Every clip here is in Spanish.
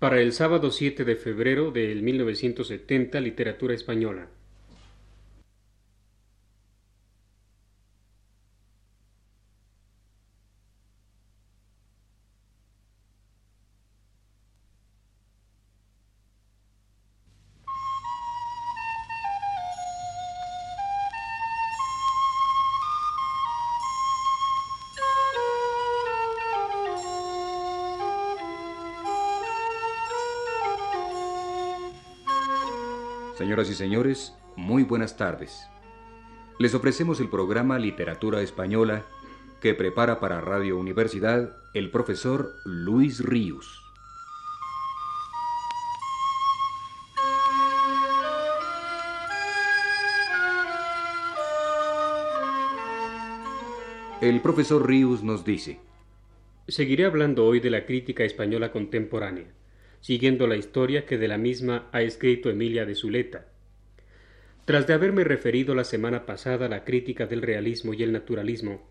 Para el sábado 7 de febrero del 1970, Literatura Española. Señoras y señores, muy buenas tardes. Les ofrecemos el programa Literatura Española que prepara para Radio Universidad el profesor Luis Ríos. El profesor Ríos nos dice, Seguiré hablando hoy de la crítica española contemporánea siguiendo la historia que de la misma ha escrito Emilia de Zuleta. Tras de haberme referido la semana pasada a la crítica del realismo y el naturalismo,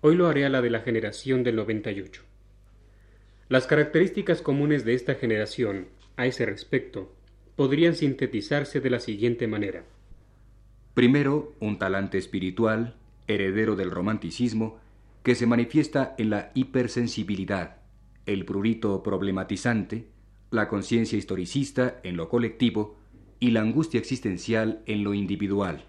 hoy lo haré a la de la generación del 98. Las características comunes de esta generación, a ese respecto, podrían sintetizarse de la siguiente manera. Primero, un talante espiritual, heredero del romanticismo, que se manifiesta en la hipersensibilidad, el prurito problematizante, la conciencia historicista en lo colectivo y la angustia existencial en lo individual.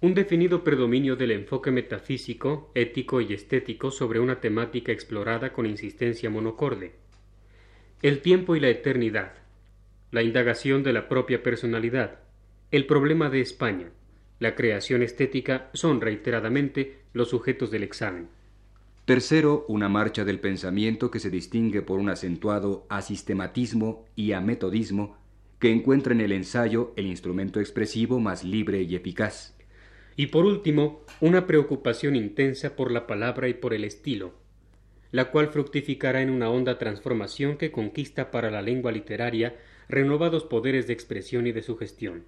Un definido predominio del enfoque metafísico, ético y estético sobre una temática explorada con insistencia monocorde. El tiempo y la eternidad, la indagación de la propia personalidad, el problema de España, la creación estética son reiteradamente los sujetos del examen. Tercero, una marcha del pensamiento que se distingue por un acentuado asistematismo y ametodismo que encuentra en el ensayo el instrumento expresivo más libre y eficaz. Y por último, una preocupación intensa por la palabra y por el estilo, la cual fructificará en una honda transformación que conquista para la lengua literaria renovados poderes de expresión y de sugestión.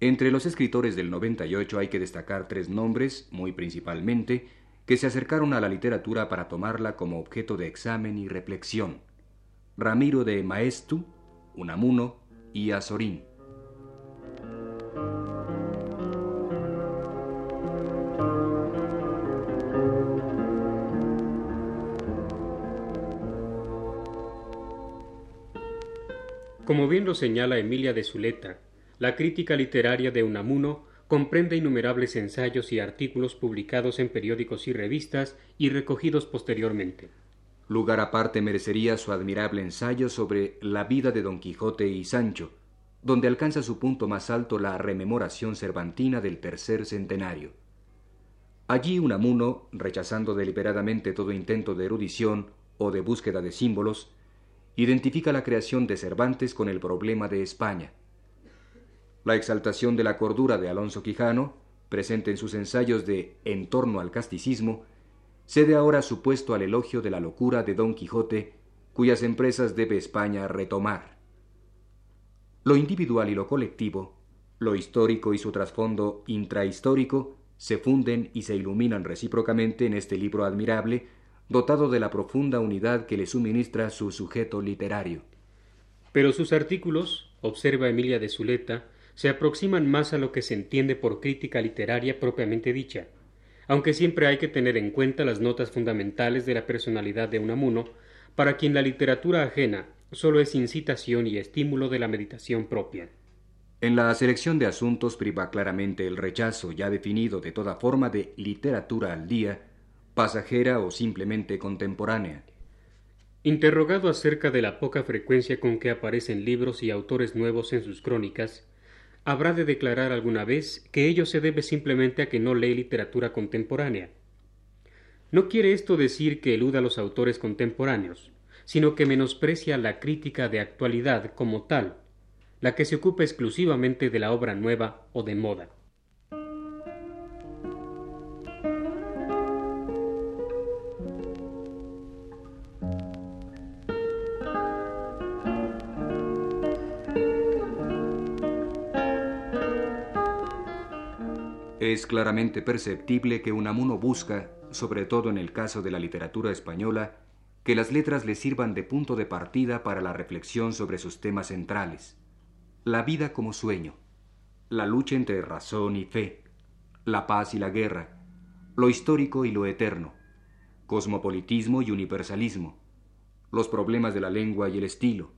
Entre los escritores del 98 hay que destacar tres nombres, muy principalmente, que se acercaron a la literatura para tomarla como objeto de examen y reflexión. Ramiro de Maestu, Unamuno y Azorín. Como bien lo señala Emilia de Zuleta, la crítica literaria de Unamuno comprende innumerables ensayos y artículos publicados en periódicos y revistas y recogidos posteriormente. Lugar aparte merecería su admirable ensayo sobre la vida de Don Quijote y Sancho, donde alcanza su punto más alto la rememoración cervantina del tercer centenario. Allí Unamuno, rechazando deliberadamente todo intento de erudición o de búsqueda de símbolos, identifica la creación de Cervantes con el problema de España la exaltación de la cordura de Alonso Quijano, presente en sus ensayos de En torno al casticismo, cede ahora su puesto al elogio de la locura de Don Quijote, cuyas empresas debe España retomar. Lo individual y lo colectivo, lo histórico y su trasfondo intrahistórico, se funden y se iluminan recíprocamente en este libro admirable, dotado de la profunda unidad que le suministra su sujeto literario. Pero sus artículos, observa Emilia de Zuleta, se aproximan más a lo que se entiende por crítica literaria propiamente dicha, aunque siempre hay que tener en cuenta las notas fundamentales de la personalidad de Unamuno, para quien la literatura ajena solo es incitación y estímulo de la meditación propia. En la selección de asuntos priva claramente el rechazo ya definido de toda forma de literatura al día, pasajera o simplemente contemporánea. Interrogado acerca de la poca frecuencia con que aparecen libros y autores nuevos en sus crónicas, habrá de declarar alguna vez que ello se debe simplemente a que no lee literatura contemporánea. No quiere esto decir que eluda a los autores contemporáneos, sino que menosprecia la crítica de actualidad como tal, la que se ocupa exclusivamente de la obra nueva o de moda. Es claramente perceptible que Unamuno busca, sobre todo en el caso de la literatura española, que las letras le sirvan de punto de partida para la reflexión sobre sus temas centrales. La vida como sueño, la lucha entre razón y fe, la paz y la guerra, lo histórico y lo eterno, cosmopolitismo y universalismo, los problemas de la lengua y el estilo,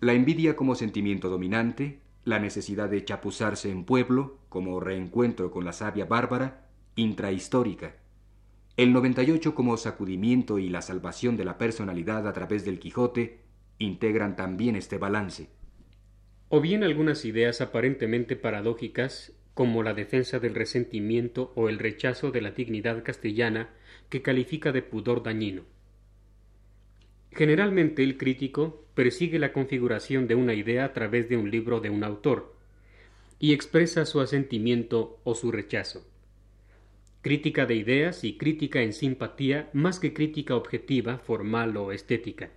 la envidia como sentimiento dominante, la necesidad de chapuzarse en pueblo como reencuentro con la savia bárbara, intrahistórica, el 98 como sacudimiento y la salvación de la personalidad a través del Quijote integran también este balance. O bien algunas ideas aparentemente paradójicas, como la defensa del resentimiento o el rechazo de la dignidad castellana que califica de pudor dañino. Generalmente el crítico persigue la configuración de una idea a través de un libro de un autor y expresa su asentimiento o su rechazo crítica de ideas y crítica en simpatía más que crítica objetiva, formal o estética.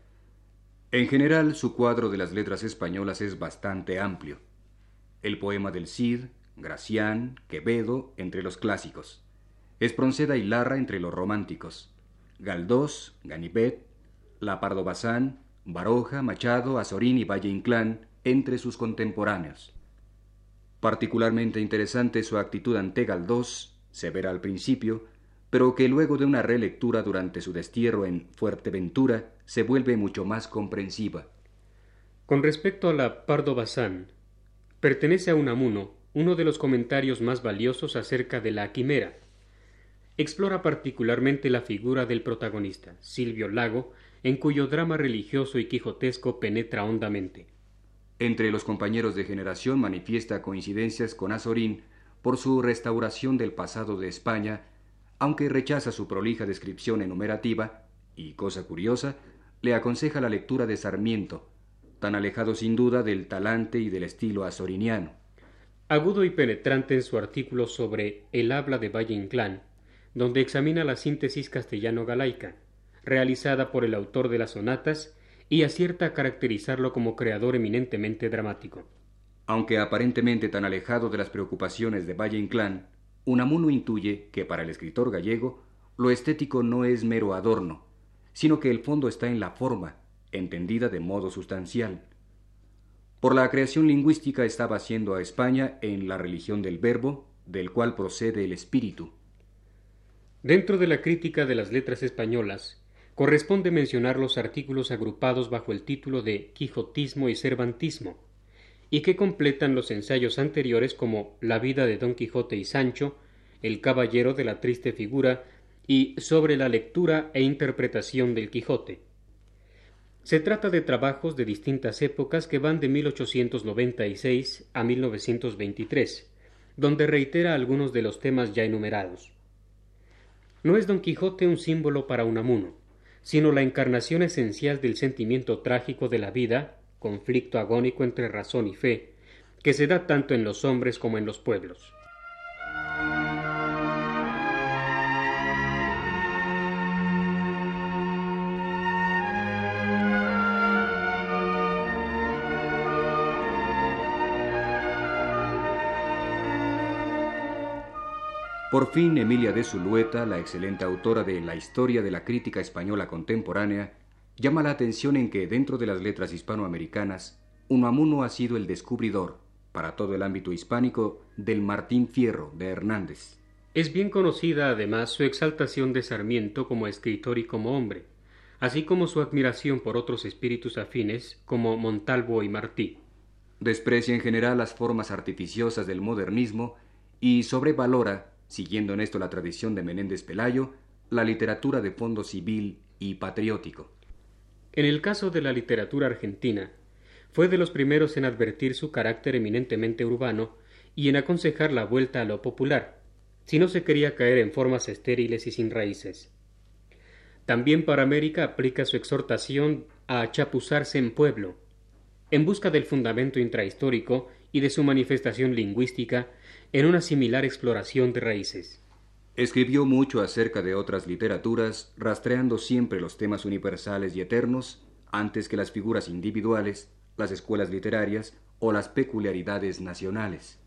En general, su cuadro de las letras españolas es bastante amplio. El poema del Cid, Gracián, Quevedo, entre los clásicos. Espronceda y Larra entre los románticos. Galdós, Ganivet, La Pardo Bazán, Baroja, Machado, Azorín y Valle Inclán entre sus contemporáneos. Particularmente interesante su actitud ante Galdós severa al principio, pero que luego de una relectura durante su destierro en Fuerteventura se vuelve mucho más comprensiva. Con respecto a la Pardo Bazán, pertenece a Unamuno uno de los comentarios más valiosos acerca de la quimera. Explora particularmente la figura del protagonista, Silvio Lago, en cuyo drama religioso y quijotesco penetra hondamente. Entre los compañeros de generación manifiesta coincidencias con Azorín por su restauración del pasado de España, aunque rechaza su prolija descripción enumerativa, y cosa curiosa, le aconseja la lectura de Sarmiento, tan alejado sin duda del talante y del estilo azoriniano. Agudo y penetrante en su artículo sobre el habla de Valle Inclán, donde examina la síntesis castellano-galaica, realizada por el autor de las sonatas, y acierta a caracterizarlo como creador eminentemente dramático. Aunque aparentemente tan alejado de las preocupaciones de Valle Inclán, Unamuno intuye que para el escritor gallego lo estético no es mero adorno, sino que el fondo está en la forma, entendida de modo sustancial. Por la creación lingüística estaba haciendo a España en la religión del verbo, del cual procede el espíritu. Dentro de la crítica de las letras españolas, corresponde mencionar los artículos agrupados bajo el título de Quijotismo y Cervantismo, y que completan los ensayos anteriores como La vida de Don Quijote y Sancho, El caballero de la triste figura y sobre la lectura e interpretación del Quijote. Se trata de trabajos de distintas épocas que van de 1896 a 1923, donde reitera algunos de los temas ya enumerados. No es Don Quijote un símbolo para Unamuno, sino la encarnación esencial del sentimiento trágico de la vida conflicto agónico entre razón y fe, que se da tanto en los hombres como en los pueblos. Por fin, Emilia de Zulueta, la excelente autora de La historia de la crítica española contemporánea, Llama la atención en que dentro de las letras hispanoamericanas, Unamuno ha sido el descubridor, para todo el ámbito hispánico, del Martín Fierro de Hernández. Es bien conocida además su exaltación de Sarmiento como escritor y como hombre, así como su admiración por otros espíritus afines como Montalvo y Martí. Desprecia en general las formas artificiosas del modernismo y sobrevalora, siguiendo en esto la tradición de Menéndez Pelayo, la literatura de fondo civil y patriótico. En el caso de la literatura argentina, fue de los primeros en advertir su carácter eminentemente urbano y en aconsejar la vuelta a lo popular, si no se quería caer en formas estériles y sin raíces. También para América aplica su exhortación a chapuzarse en pueblo, en busca del fundamento intrahistórico y de su manifestación lingüística en una similar exploración de raíces. Escribió mucho acerca de otras literaturas, rastreando siempre los temas universales y eternos antes que las figuras individuales, las escuelas literarias o las peculiaridades nacionales.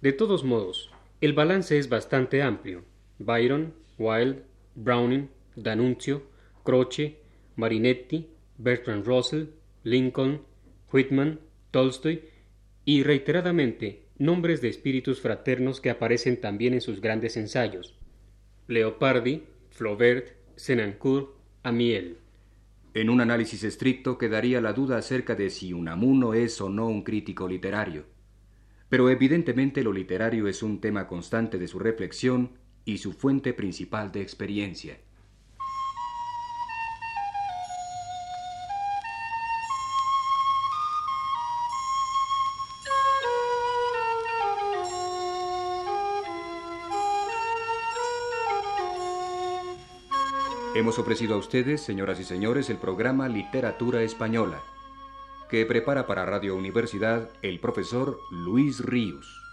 De todos modos, el balance es bastante amplio. Byron, Wilde, Browning, D'Annunzio, Croce, Marinetti, Bertrand Russell, Lincoln, Whitman, Tolstoy y reiteradamente nombres de espíritus fraternos que aparecen también en sus grandes ensayos. Leopardi, Flaubert, Senancourt, Amiel. En un análisis estricto quedaría la duda acerca de si Unamuno es o no un crítico literario. Pero evidentemente lo literario es un tema constante de su reflexión y su fuente principal de experiencia. Hemos ofrecido a ustedes, señoras y señores, el programa Literatura Española, que prepara para Radio Universidad el profesor Luis Ríos.